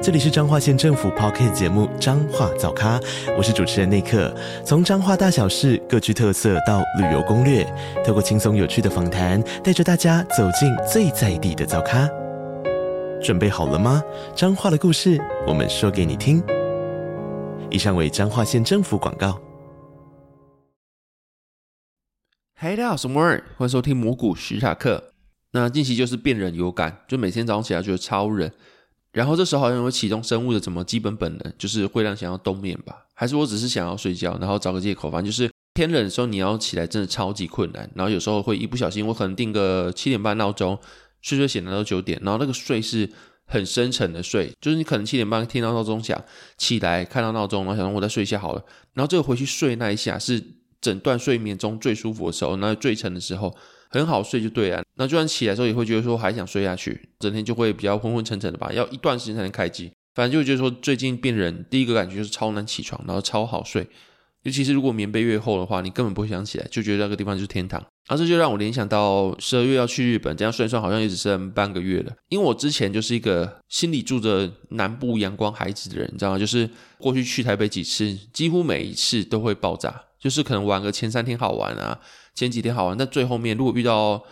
这里是彰化县政府 Podcast 节目《彰化早咖》，我是主持人内克。从彰化大小事各具特色到旅游攻略，透过轻松有趣的访谈，带着大家走进最在地的早咖。准备好了吗？彰化的故事，我们说给你听。以上为彰化县政府广告。嗨，大家好，我是摩尔，欢迎收听蘑菇史塔克。那近期就是变人有感，就每天早上起来觉得超冷。然后这时候好像会启动生物的什么基本本能，就是会让想要冬眠吧？还是我只是想要睡觉，然后找个借口？反正就是天冷的时候你要起来真的超级困难。然后有时候会一不小心，我可能定个七点半闹钟，睡睡醒来到九点，然后那个睡是很深沉的睡，就是你可能七点半听到闹钟响，起来看到闹钟，然后想说我再睡一下好了。然后这个回去睡那一下是整段睡眠中最舒服的时候，那最沉的时候。很好睡就对了，那就算起来的时候也会觉得说还想睡下去，整天就会比较昏昏沉沉的吧，要一段时间才能开机。反正就觉得说最近变人，第一个感觉就是超难起床，然后超好睡，尤其是如果棉被越厚的话，你根本不会想起来，就觉得那个地方就是天堂。然后这就让我联想到十二月要去日本，这样算算好像也只剩半个月了。因为我之前就是一个心里住着南部阳光孩子的人，你知道吗？就是过去去台北几次，几乎每一次都会爆炸，就是可能玩个前三天好玩啊。前几天好玩，但最后面如果遇到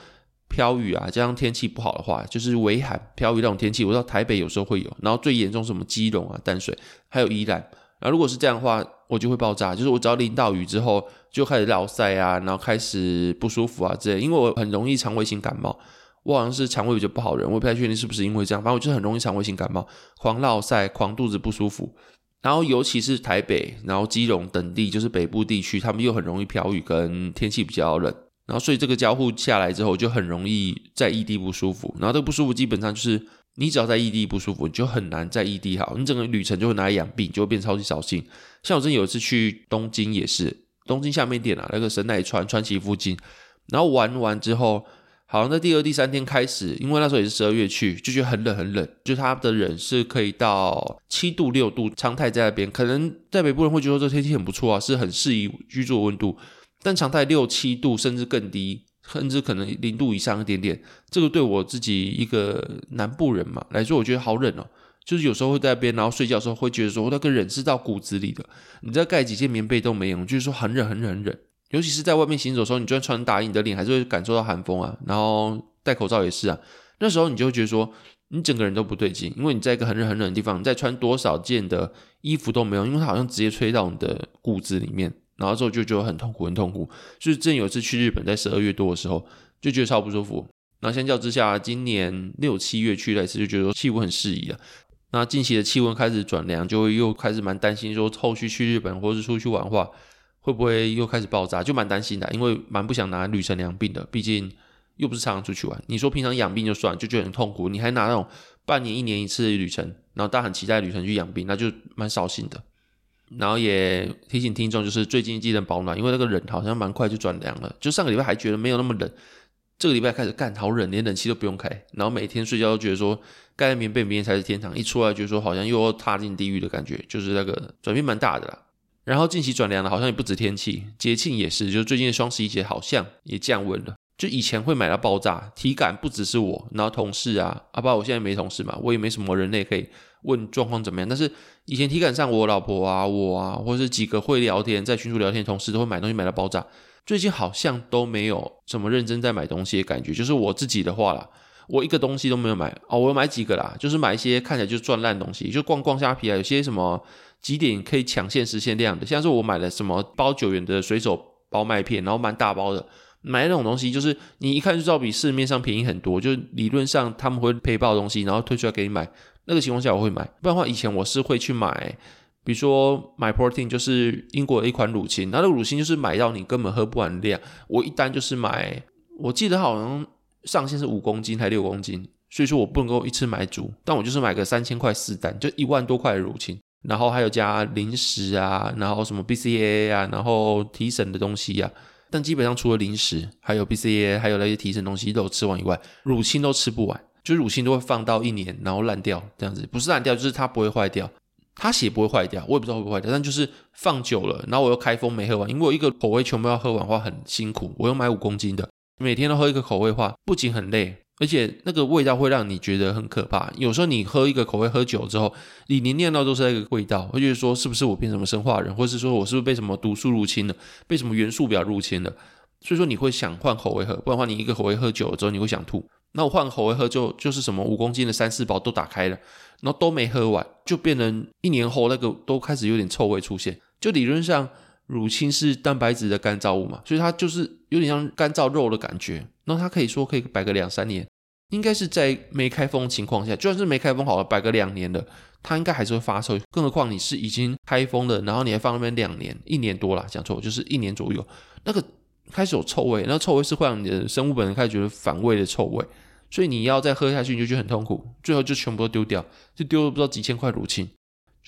飘雨啊，加上天气不好的话，就是微寒、飘雨那种天气，我知道台北有时候会有。然后最严重什么基隆啊、淡水，还有宜兰。然后如果是这样的话，我就会爆炸。就是我只要淋到雨之后，就开始绕塞啊，然后开始不舒服啊之类。因为我很容易肠胃性感冒，我好像是肠胃比较不好的人，我不太确定是不是因为这样。反正我就很容易肠胃性感冒，狂落塞、狂肚子不舒服。然后，尤其是台北，然后基隆等地，就是北部地区，他们又很容易飘雨，跟天气比较冷。然后，所以这个交互下来之后，就很容易在异地不舒服。然后，这个不舒服基本上就是，你只要在异地不舒服，你就很难在异地好。你整个旅程就会拿来养病，就会变超级扫兴。像我之前有一次去东京，也是东京下面店啊，那个神奈川川崎附近，然后玩完之后。好像在第二、第三天开始，因为那时候也是十二月去，就觉得很冷很冷，就它的冷是可以到七度、六度，常态在那边。可能在北部人会觉得这天气很不错啊，是很适宜居住的温度。但常态六七度甚至更低，甚至可能零度以上一点点，这个对我自己一个南部人嘛来说，我觉得好冷哦。就是有时候会在边，然后睡觉的时候会觉得说那个冷是到骨子里的，你再盖几件棉被都没用，就是说很冷很冷很冷。尤其是在外面行走的时候，你就算穿大衣，你的脸还是会感受到寒风啊。然后戴口罩也是啊。那时候你就会觉得说，你整个人都不对劲，因为你在一个很冷很冷的地方，你再穿多少件的衣服都没有，因为它好像直接吹到你的骨子里面。然后之后就觉得很痛苦，很痛苦。所以之前有一次去日本，在十二月多的时候，就觉得超不舒服。那相较之下，今年六七月去了一次，就觉得气温很适宜了。那近期的气温开始转凉，就会又开始蛮担心说，后续去日本或是出去玩的话。会不会又开始爆炸？就蛮担心的，因为蛮不想拿旅程养病的，毕竟又不是常常出去玩。你说平常养病就算，就觉得很痛苦，你还拿那种半年、一年一次的旅程，然后大家很期待旅程去养病，那就蛮扫兴的。然后也提醒听众，就是最近记得保暖，因为那个冷好像蛮快就转凉了。就上个礼拜还觉得没有那么冷，这个礼拜开始干好冷，连冷气都不用开，然后每天睡觉都觉得说盖在棉被明天才是天堂，一出来就说好像又要踏进地狱的感觉，就是那个转变蛮大的啦。然后近期转凉了，好像也不止天气，节庆也是，就是最近的双十一节好像也降温了。就以前会买到爆炸，体感不只是我，然后同事啊，阿、啊、爸我现在没同事嘛，我也没什么人类可以问状况怎么样。但是以前体感上，我老婆啊，我啊，或者是几个会聊天在群组聊天同事都会买东西买到爆炸。最近好像都没有什么认真在买东西的感觉。就是我自己的话啦，我一个东西都没有买哦，我有买几个啦，就是买一些看起来就赚烂东西，就逛逛虾皮啊，有些什么。几点可以抢限时限量的？像是我买了什么包九元的随手包麦片，然后蛮大包的。买那种东西，就是你一看就知道比市面上便宜很多。就是理论上他们会配爆东西，然后推出来给你买。那个情况下我会买，不然的话以前我是会去买，比如说买 Protein，就是英国的一款乳清，然后那个乳清就是买到你根本喝不完量。我一单就是买，我记得好像上限是五公斤还六公斤，所以说我不能够一次买足，但我就是买个三千块四单，就一万多块的乳清。然后还有加零食啊，然后什么 BCAA 啊，然后提神的东西啊，但基本上除了零食，还有 BCA 还有那些提神东西都吃完以外，乳清都吃不完，就乳清都会放到一年，然后烂掉这样子，不是烂掉，就是它不会坏掉，它血不会坏掉，我也不知道会不会坏掉，但就是放久了，然后我又开封没喝完，因为我一个口味全部要喝完的话很辛苦，我又买五公斤的，每天都喝一个口味的话，不仅很累。而且那个味道会让你觉得很可怕。有时候你喝一个口味喝久之后，你连念到都是那个味道，会觉得说是不是我变什么生化人，或是说我是不是被什么毒素入侵了，被什么元素表入侵了？所以说你会想换口味喝，不然的话你一个口味喝久了之后你会想吐。那我换口味喝就就是什么五公斤的三四包都打开了，然后都没喝完，就变成一年后那个都开始有点臭味出现。就理论上乳清是蛋白质的干燥物嘛，所以它就是有点像干燥肉的感觉。那它可以说可以摆个两三年，应该是在没开封情况下，就算是没开封好了，摆个两年的，它应该还是会发臭。更何况你是已经开封了，然后你还放那边两年，一年多啦，讲错，就是一年左右，那个开始有臭味，那臭味是会让你的生物本能开始觉得反胃的臭味，所以你要再喝下去，你就觉得很痛苦，最后就全部都丢掉，就丢了不知道几千块乳清。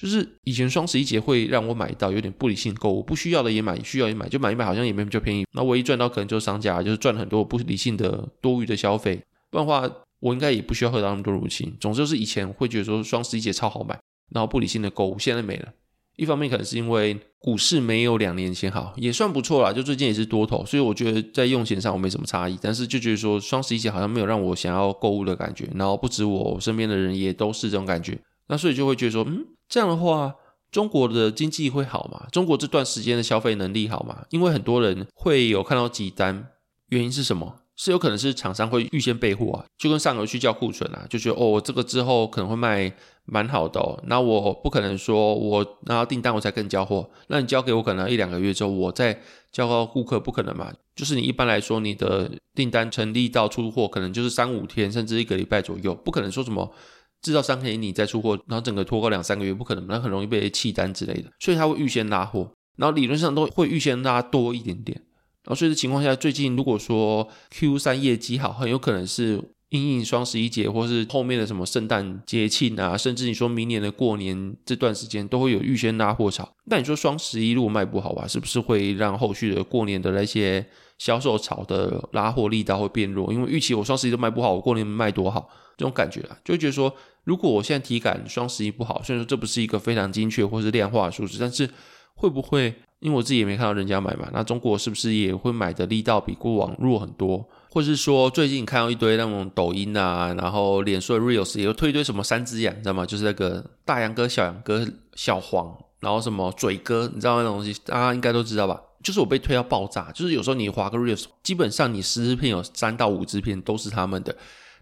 就是以前双十一节会让我买到有点不理性购物，不需要的也买，需要也买，就买一买，好像也没比较便宜。那唯一赚到可能就是商家，就是赚很多不理性的多余的消费。不然的话，我应该也不需要喝到那么多乳清。总之就是以前会觉得说双十一节超好买，然后不理性的购物，现在没了。一方面可能是因为股市没有两年前好，也算不错啦，就最近也是多头，所以我觉得在用钱上我没什么差异。但是就觉得说双十一节好像没有让我想要购物的感觉，然后不止我身边的人也都是这种感觉。那所以就会觉得说，嗯。这样的话，中国的经济会好吗？中国这段时间的消费能力好吗？因为很多人会有看到几单，原因是什么？是有可能是厂商会预先备货啊，就跟上游去叫库存啊，就觉得哦，这个之后可能会卖蛮好的哦。那我不可能说我拿到订单我才跟你交货，那你交给我可能一两个月之后我再交到顾客，不可能嘛？就是你一般来说你的订单成立到出货可能就是三五天甚至一个礼拜左右，不可能说什么。制造商给你再出货，然后整个拖个两三个月，不可能，那很容易被弃单之类的，所以他会预先拉货，然后理论上都会预先拉多一点点，然后所以这情况下，最近如果说 Q 三业绩好，很有可能是因应双十一节，或是后面的什么圣诞节庆啊，甚至你说明年的过年这段时间都会有预先拉货潮。那你说双十一如果卖不好吧，是不是会让后续的过年的那些销售潮的拉货力道会变弱？因为预期我双十一都卖不好，我过年卖多好？这种感觉啊，就会觉得说，如果我现在体感双十一不好，虽然说这不是一个非常精确或是量化的数字，但是会不会因为我自己也没看到人家买嘛？那中国是不是也会买的力道比过往弱很多？或是说最近看到一堆那种抖音啊，然后脸书的 Reels 也有推一堆什么三只羊，你知道吗？就是那个大杨哥、小杨哥、小黄，然后什么嘴哥，你知道那种东西，大家应该都知道吧？就是我被推到爆炸，就是有时候你滑个 Reels，基本上你十支片有三到五支片都是他们的。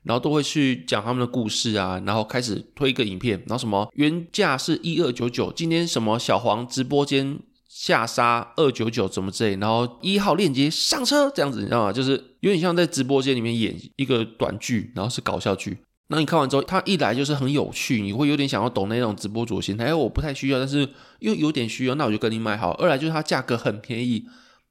然后都会去讲他们的故事啊，然后开始推一个影片，然后什么原价是一二九九，今天什么小黄直播间下杀二九九怎么之类，然后一号链接上车这样子，你知道吗？就是有点像在直播间里面演一个短剧，然后是搞笑剧。那你看完之后，他一来就是很有趣，你会有点想要懂那种直播主心态。哎，我不太需要，但是又有点需要，那我就跟你买好。二来就是它价格很便宜，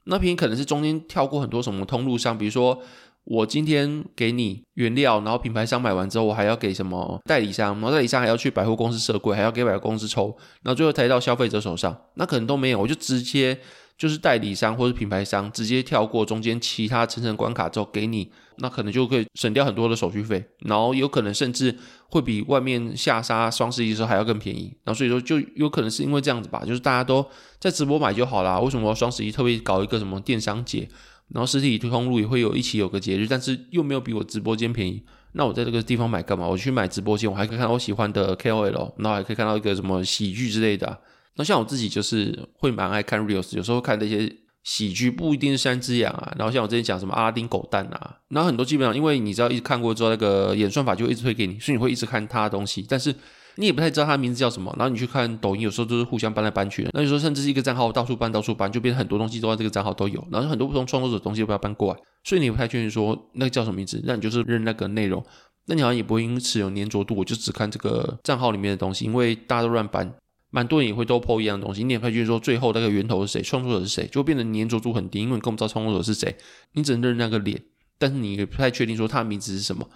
那便宜可能是中间跳过很多什么通路商，比如说。我今天给你原料，然后品牌商买完之后，我还要给什么代理商，然后代理商还要去百货公司设柜，还要给百货公司抽，然后最后抬到消费者手上，那可能都没有，我就直接就是代理商或者品牌商直接跳过中间其他层层关卡之后给你，那可能就可以省掉很多的手续费，然后有可能甚至会比外面下杀双十一的时候还要更便宜，然后所以说就有可能是因为这样子吧，就是大家都在直播买就好啦，为什么双十一特别搞一个什么电商节？然后实体通路也会有一起有个节日，但是又没有比我直播间便宜。那我在这个地方买干嘛？我去买直播间，我还可以看到我喜欢的 KOL，然后还可以看到一个什么喜剧之类的。那像我自己就是会蛮爱看 Reels，有时候看那些喜剧，不一定是三只羊啊。然后像我之前讲什么阿拉丁狗蛋啊，然后很多基本上因为你知道一直看过之后，那个演算法就会一直推给你，所以你会一直看他的东西，但是。你也不太知道他的名字叫什么，然后你去看抖音，有时候都是互相搬来搬去的。那有时候甚至是一个账号到处搬到处搬，就变成很多东西都在这个账号都有，然后很多不同创作者的东西都不要搬过来，所以你也不太确定说那个叫什么名字，那你就是认那个内容，那你好像也不会因此有粘着度，我就只看这个账号里面的东西，因为大家都乱搬，蛮多人也会都 po 一样的东西，你也不太确定说最后那个源头是谁，创作者是谁，就变得粘着度很低，因为你根本不知道创作者是谁，你只能认那个脸，但是你也不太确定说他的名字是什么。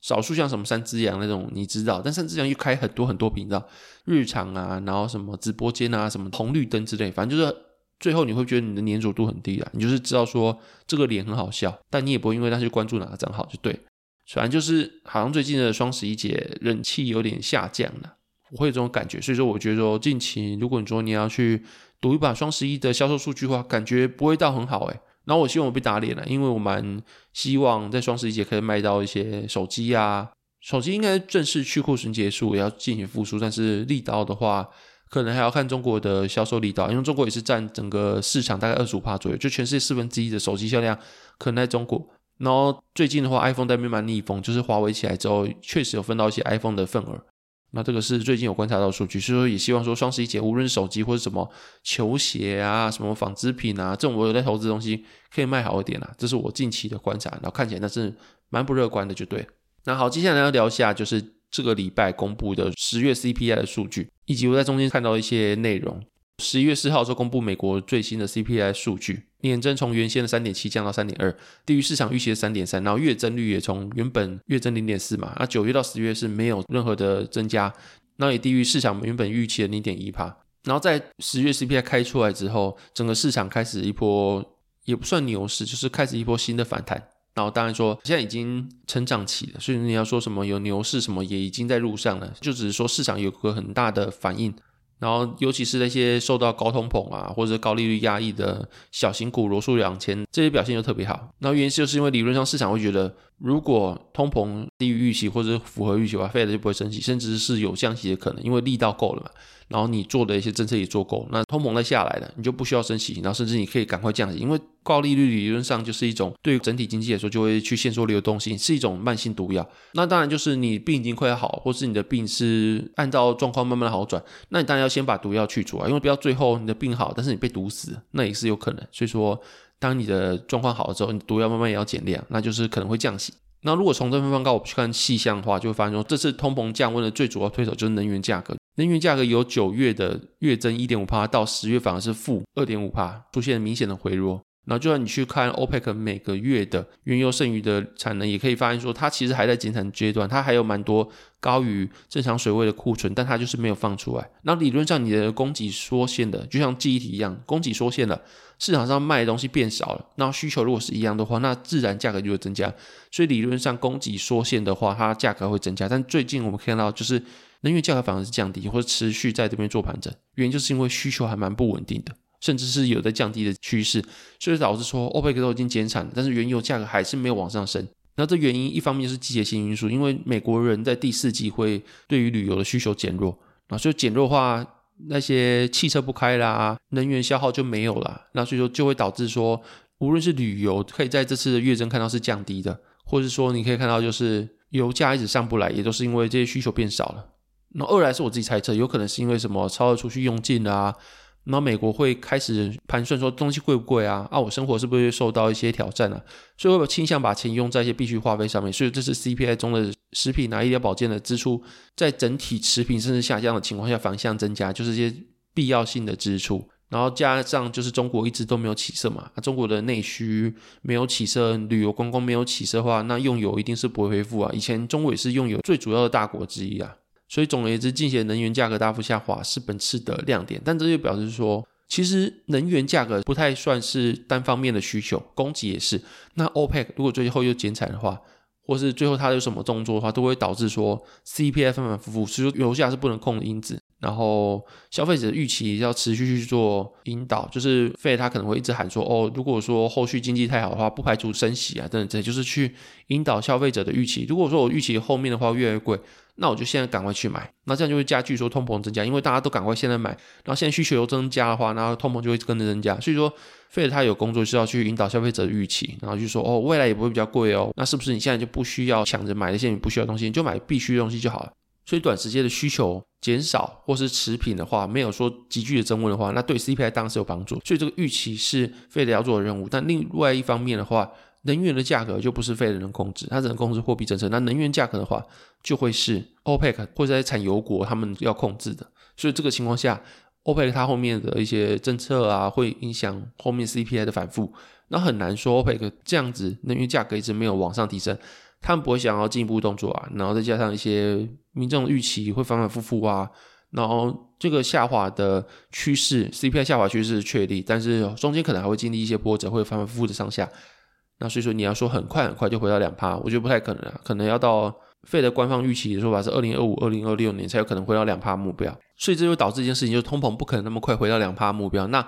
少数像什么三只羊那种你知道，但三只羊又开很多很多频道，日常啊，然后什么直播间啊，什么红绿灯之类，反正就是最后你会觉得你的粘着度很低啊，你就是知道说这个脸很好笑，但你也不会因为他去关注哪个账号就对。反正就是好像最近的双十一节人气有点下降了，我会有这种感觉。所以说，我觉得说近期如果你说你要去赌一把双十一的销售数据的话，感觉不会到很好诶。然后我希望我被打脸了，因为我蛮希望在双十一节可以卖到一些手机啊，手机应该正式去库存结束，也要进行复苏，但是力道的话。可能还要看中国的销售力道，因为中国也是占整个市场大概二十五帕左右，就全世界四分之一的手机销量可能在中国。然后最近的话，iPhone 在慢慢逆风，就是华为起来之后，确实有分到一些 iPhone 的份额。那这个是最近有观察到数据，所以说也希望说双十一节无论是手机或者什么球鞋啊、什么纺织品啊，这种我有在投资的东西可以卖好一点啊，这是我近期的观察。然后看起来那是蛮不乐观的，就对。那好，接下来要聊一下就是。这个礼拜公布的十月 CPI 的数据，以及我在中间看到一些内容。十一月四号的时候公布美国最新的 CPI 数据，年增从原先的三点七降到三点二，低于市场预期的三点三。然后月增率也从原本月增零点四嘛，那九月到十月是没有任何的增加，那也低于市场原本预期的零点一趴。然后在十月 CPI 开出来之后，整个市场开始一波也不算牛市，就是开始一波新的反弹。然后当然说，现在已经成长期了，所以你要说什么有牛市什么也已经在路上了，就只是说市场有个很大的反应。然后尤其是那些受到高通膨啊或者高利率压抑的小型股，罗素两千这些表现就特别好。那原因就是因为理论上市场会觉得，如果通膨低于预期或者符合预期的话，Fed 就不会升息，甚至是有降息的可能，因为力道够了嘛。然后你做的一些政策也做够，那通膨再下来了，你就不需要升息，然后甚至你可以赶快降息，因为高利率理论上就是一种对整体经济来说就会去限缩流动性，是一种慢性毒药。那当然就是你病已经快要好，或是你的病是按照状况慢慢的好转，那你当然要先把毒药去除啊，因为不要最后你的病好，但是你被毒死，那也是有可能。所以说，当你的状况好了之后，你毒药慢慢也要减量，那就是可能会降息。那如果从这份报告我们去看细项的话，就会发现说，这次通膨降温的最主要推手就是能源价格。能源价格由九月的月增一点五帕到十月反而是负二点五帕，出现明显的回落。然后就算你去看 OPEC 每个月的原油剩余的产能，也可以发现说，它其实还在减产阶段，它还有蛮多高于正常水位的库存，但它就是没有放出来。那理论上你的供给缩限的，就像记忆体一样，供给缩限了，市场上卖的东西变少了，那需求如果是一样的话，那自然价格就会增加。所以理论上供给缩限的话，它价格会增加。但最近我们看到就是。能源价格反而是降低，或者持续在这边做盘整，原因就是因为需求还蛮不稳定的，甚至是有在降低的趋势，所以导致说欧佩克都已经减产，但是原油价格还是没有往上升。那这原因一方面是季节性因素，因为美国人在第四季会对于旅游的需求减弱，啊，所以减弱的话，那些汽车不开啦，能源消耗就没有了，那所以说就会导致说，无论是旅游可以在这次的月增看到是降低的，或者是说你可以看到就是油价一直上不来，也都是因为这些需求变少了。那二来是我自己猜测，有可能是因为什么超额储蓄用尽了啊，然后美国会开始盘算说东西贵不贵啊？啊，我生活是不是会受到一些挑战啊？所以会不会倾向把钱用在一些必须花费上面？所以这是 CPI 中的食品啊、医疗保健的支出，在整体持平甚至下降的情况下反向增加，就是一些必要性的支出。然后加上就是中国一直都没有起色嘛，啊，中国的内需没有起色，旅游观光没有起色的话，那用油一定是不会恢复啊。以前中国也是用油最主要的大国之一啊。所以总而言之，近期能源价格大幅下滑是本次的亮点，但这就表示说，其实能源价格不太算是单方面的需求，供给也是。那 OPEC 如果最后又减产的话，或是最后它有什么动作的话，都会导致说 CPI 反反复复，所以油价是不能控的因子。然后消费者的预期要持续去做引导，就是费他可能会一直喊说，哦，如果说后续经济太好的话，不排除升息啊等等，这就是去引导消费者的预期。如果说我预期后面的话越来越贵。那我就现在赶快去买，那这样就会加剧说通膨增加，因为大家都赶快现在买，然后现在需求又增加的话，然后通膨就会跟着增加。所以说费他有工作是要去引导消费者的预期，然后就说哦，未来也不会比较贵哦，那是不是你现在就不需要抢着买那些你不需要的东西，你就买必须的东西就好了？所以短时间的需求减少或是持平的话，没有说急剧的增温的话，那对 CPI 当然是有帮助。所以这个预期是 Fed 要做的任务，但另外一方面的话。能源的价格就不是 Fed 能控制，它只能控制货币政策。那能源价格的话，就会是 OPEC 或者在产油国他们要控制的。所以这个情况下，OPEC 它后面的一些政策啊，会影响后面 CPI 的反复。那很难说 OPEC 这样子能源价格一直没有往上提升，他们不会想要进一步动作啊。然后再加上一些民众预期会反反复复啊，然后这个下滑的趋势，CPI 下滑趋势确立，但是中间可能还会经历一些波折，会反反复复的上下。那所以说你要说很快很快就回到两趴，我觉得不太可能啊，可能要到 Fed 的官方预期的说法是二零二五、二零二六年才有可能回到两趴目标。所以这就导致一件事情，就是通膨不可能那么快回到两趴目标。那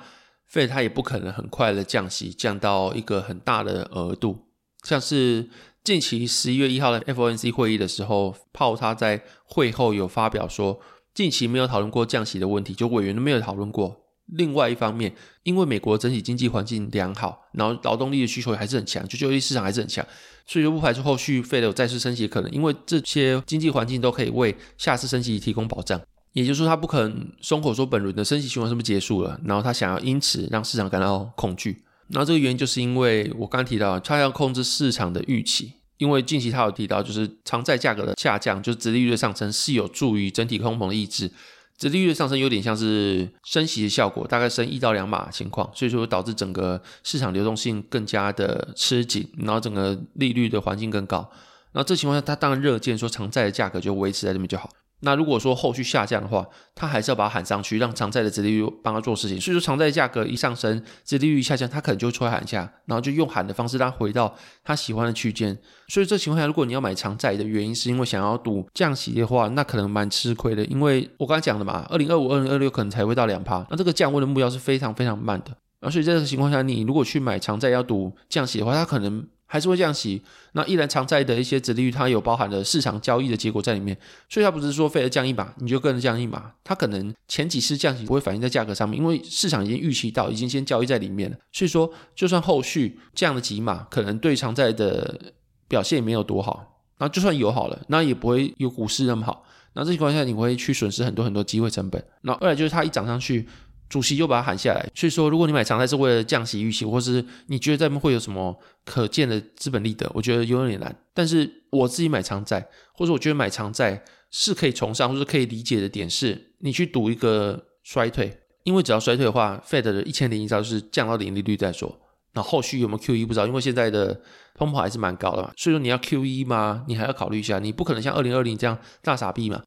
Fed 它也不可能很快的降息，降到一个很大的额度，像是。近期十一月一号的 FOMC 会议的时候，鲍他在会后有发表说，近期没有讨论过降息的问题，就委员都没有讨论过。另外一方面，因为美国整体经济环境良好，然后劳动力的需求还是很强，就就业市场还是很强，所以就不排除后续 Fed 有再次升息的可能，因为这些经济环境都可以为下次升息提供保障。也就是说，他不可能松口说本轮的升息循环是不是结束了，然后他想要因此让市场感到恐惧。然后这个原因就是因为我刚刚提到，他要控制市场的预期。因为近期他有提到，就是长债价格的下降，就是殖利率的上升是有助于整体通膨的抑制。殖利率的上升有点像是升息的效果，大概升一到两码情况，所以说导致整个市场流动性更加的吃紧，然后整个利率的环境更高。然后这情况下，他当然热见说长债的价格就维持在这边就好。那如果说后续下降的话，他还是要把它喊上去，让长债的殖利率帮他做事情。所以说，长债价格一上升，殖利率一下降，他可能就会出来喊价，然后就用喊的方式让他回到他喜欢的区间。所以这情况下，如果你要买长债的原因是因为想要赌降息的话，那可能蛮吃亏的。因为我刚才讲的嘛，二零二五、二零二六可能才会到两趴，那这个降温的目标是非常非常慢的。而所以在这个情况下，你如果去买长债要赌降息的话，它可能。还是会降息，那依然长债的一些殖利率，它有包含了市场交易的结果在里面，所以它不是说非得降一码你就跟着降一码，它可能前几次降息不会反映在价格上面，因为市场已经预期到，已经先交易在里面了，所以说就算后续降了几码，可能对长债的表现也没有多好，那就算有好了，那也不会有股市那么好，那这情况下你会去损失很多很多机会成本，那二来就是它一涨上去。主席又把它喊下来，所以说，如果你买长债是为了降息预期，或是你觉得这边会有什么可见的资本利得，我觉得有点难。但是我自己买长债，或者我觉得买长债是可以崇尚，或是可以理解的点是，你去赌一个衰退，因为只要衰退的话，Fed 的一千零一招是降到零利率再说。那后续有没有 QE 不知道，因为现在的通膨还是蛮高的嘛，所以说你要 QE 吗？你还要考虑一下，你不可能像二零二零这样大傻逼嘛。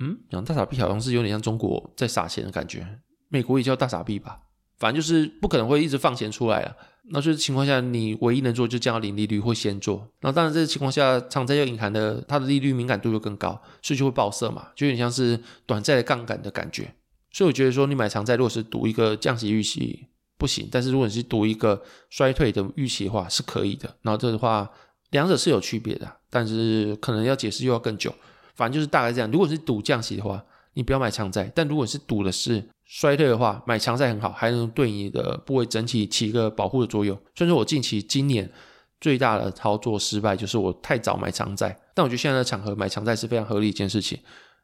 嗯，讲大傻逼好像是有点像中国在撒钱的感觉。美国也叫大傻逼吧，反正就是不可能会一直放钱出来啊。那这情况下，你唯一能做就降到零利率，会先做。那当然，这个情况下，长债又隐含的它的利率敏感度又更高，所以就会爆色嘛，就有点像是短债的杠杆的感觉。所以我觉得说，你买长债，如果是赌一个降息预期不行，但是如果你是赌一个衰退的预期的话，是可以的。然后这的话，两者是有区别的，但是可能要解释又要更久。反正就是大概这样。如果是赌降息的话，你不要买强债；但如果是赌的是衰退的话，买强债很好，还能对你的部位整体起一个保护的作用。虽然说我近期今年最大的操作失败就是我太早买强债，但我觉得现在的场合买强债是非常合理一件事情。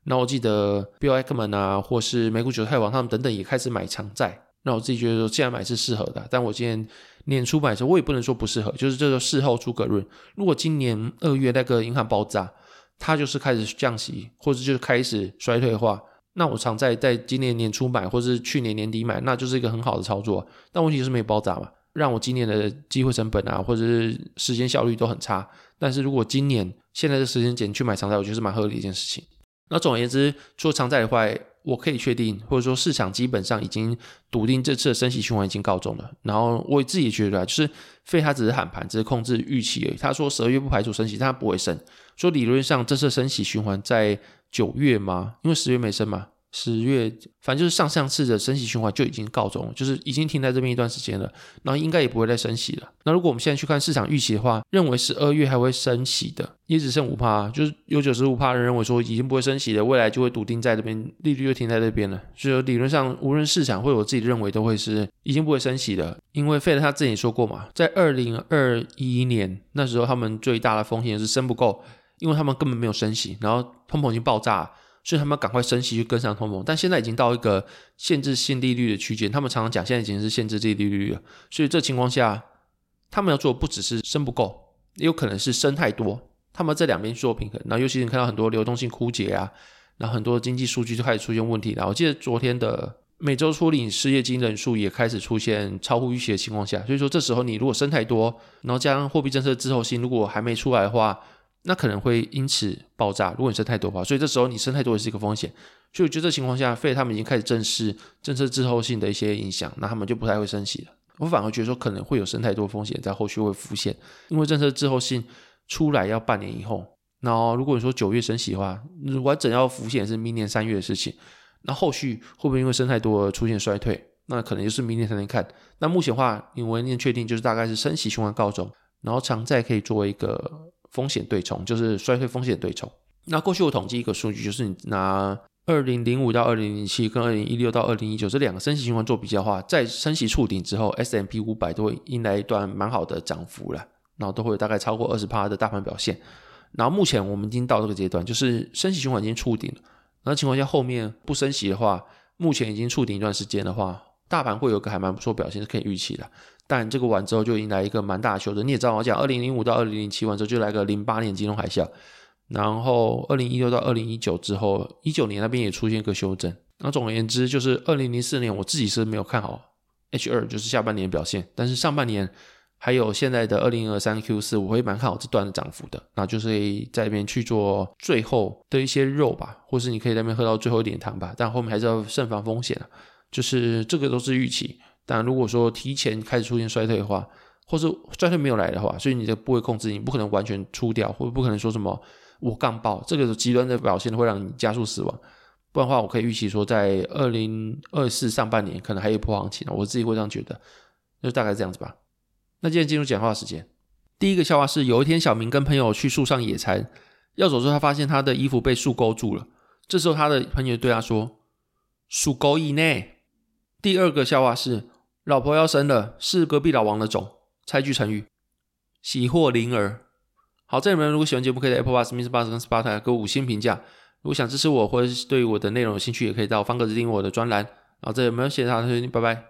那我记得 Bill Ackman 啊，或是美股韭菜王他们等等也开始买强债，那我自己觉得说既然买是适合的。但我今年年初买的时候，我也不能说不适合，就是这个事后诸葛论。如果今年二月那个银行爆炸，它就是开始降息，或者就是开始衰退的话。那我常在在今年年初买，或者是去年年底买，那就是一个很好的操作。但问题是没爆炸嘛，让我今年的机会成本啊，或者是时间效率都很差。但是如果今年现在的时间点去买长债，我觉得是蛮合理的一件事情。那总而言之，除了长债的话，我可以确定，或者说市场基本上已经笃定这次的升息循环已经告终了。然后我自己也觉得，就是费他只是喊盘，只是控制预期而已。他说十二月不排除升息，但他不会升。说理论上这次升息循环在。九月吗？因为十月没升嘛，十月反正就是上上次的升息循环就已经告终，就是已经停在这边一段时间了，然后应该也不会再升息了。那如果我们现在去看市场预期的话，认为十二月还会升息的，也只剩五趴，就是有九十五趴的人认为说已经不会升息的，未来就会笃定在这边，利率就停在这边了。所以理论上，无论市场或我自己认为都会是已经不会升息的，因为费德他自己说过嘛，在二零二一年那时候他们最大的风险是升不够。因为他们根本没有升息，然后通膨已经爆炸，所以他们赶快升息去跟上通膨。但现在已经到一个限制性利率的区间，他们常常讲现在已经是限制这利率了。所以这情况下，他们要做的不只是升不够，也有可能是升太多。他们这两边去做平衡。然后尤其是你看到很多流动性枯竭啊，然后很多经济数据就开始出现问题了。我记得昨天的每周初领失业金人数也开始出现超乎预期的情况下，所以说这时候你如果升太多，然后加上货币政策滞后性如果还没出来的话，那可能会因此爆炸。如果你生太多的话，所以这时候你生太多也是一个风险。所以我觉得这情况下费他们已经开始正视政策滞后性的一些影响，那他们就不太会升息了。我反而觉得说可能会有生太多风险在后续会浮现，因为政策滞后性出来要半年以后。然后如果你说九月升息的话，完整要浮现是明年三月的事情。那后续会不会因为生太多而出现衰退？那可能就是明年才能看。那目前的话，因为已经确定就是大概是升息循环告终，然后长债可以作为一个风险对冲，就是衰退风险对冲。那过去我统计一个数据，就是你拿二零零五到二零零七跟二零一六到二零一九这两个升息循环做比较的话，在升息触顶之后，S M P 五百都会迎来一段蛮好的涨幅了，然后都会有大概超过二十趴的大盘表现。然后目前我们已经到这个阶段，就是升息循环已经触顶了。那情况下后面不升息的话，目前已经触顶一段时间的话，大盘会有个还蛮不错表现是可以预期的。但这个完之后就迎来一个蛮大的修正。你也知道我讲，二零零五到二零零七完之后就来个零八年金融海啸，然后二零一六到二零一九之后，一九年那边也出现一个修正。那总而言之，就是二零零四年我自己是没有看好 H 二，就是下半年表现，但是上半年。还有现在的二零二三 Q 四，我会蛮看好这段的涨幅的，那就是在那边去做最后的一些肉吧，或是你可以在那边喝到最后一点汤吧，但后面还是要慎防风险啊，就是这个都是预期，但如果说提前开始出现衰退的话，或是衰退没有来的话，所以你的部位控制你不可能完全出掉，或不可能说什么我杠爆，这个极端的表现会让你加速死亡，不然的话我可以预期说在二零二四上半年可能还有一波行情，我自己会这样觉得，就大概这样子吧。那今天进入讲话时间。第一个笑话是，有一天小明跟朋友去树上野餐，要走之后，他发现他的衣服被树勾住了。这时候他的朋友对他说：“树勾以内。”第二个笑话是，老婆要生了，是隔壁老王的种。猜句成语：喜获麟儿。好，这里面如果喜欢节目，可以在 Apple Podcast、Mr. b u s 跟 Spotify 给我五星评价。如果想支持我，或者是对我的内容有兴趣，也可以到方格子订阅我的专栏。然后这里没有谢谢大家，拜拜。